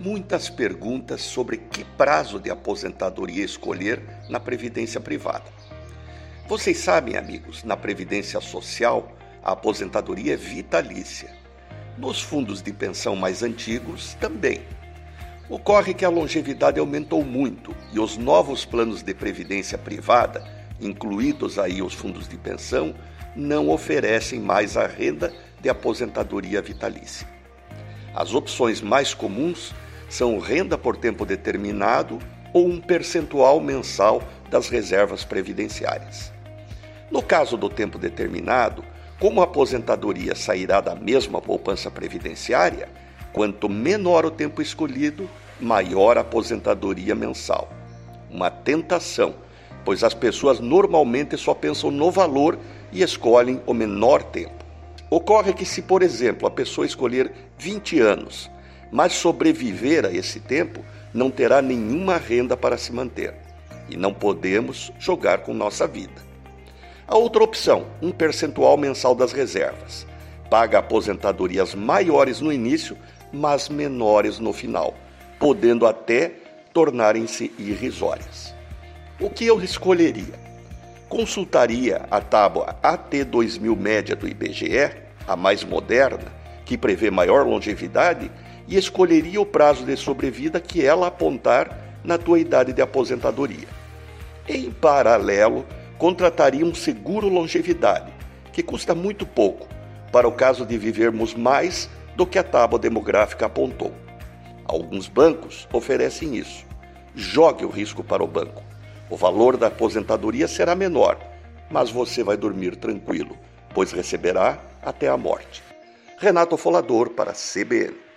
muitas perguntas sobre que prazo de aposentadoria escolher na previdência privada. Vocês sabem, amigos, na previdência social, a aposentadoria é vitalícia. Nos fundos de pensão mais antigos, também. Ocorre que a longevidade aumentou muito e os novos planos de previdência privada, incluídos aí os fundos de pensão, não oferecem mais a renda de aposentadoria vitalícia. As opções mais comuns são renda por tempo determinado ou um percentual mensal das reservas previdenciárias. No caso do tempo determinado, como a aposentadoria sairá da mesma poupança previdenciária, quanto menor o tempo escolhido, maior a aposentadoria mensal. Uma tentação, pois as pessoas normalmente só pensam no valor e escolhem o menor tempo. Ocorre que, se, por exemplo, a pessoa escolher 20 anos, mas sobreviver a esse tempo, não terá nenhuma renda para se manter. E não podemos jogar com nossa vida. A outra opção, um percentual mensal das reservas. Paga aposentadorias maiores no início, mas menores no final, podendo até tornarem-se irrisórias. O que eu escolheria? Consultaria a tábua AT2000 média do IBGE, a mais moderna, que prevê maior longevidade, e escolheria o prazo de sobrevida que ela apontar na tua idade de aposentadoria. Em paralelo, contrataria um seguro longevidade, que custa muito pouco, para o caso de vivermos mais do que a tábua demográfica apontou. Alguns bancos oferecem isso. Jogue o risco para o banco. O valor da aposentadoria será menor, mas você vai dormir tranquilo, pois receberá até a morte. Renato Folador para CBN.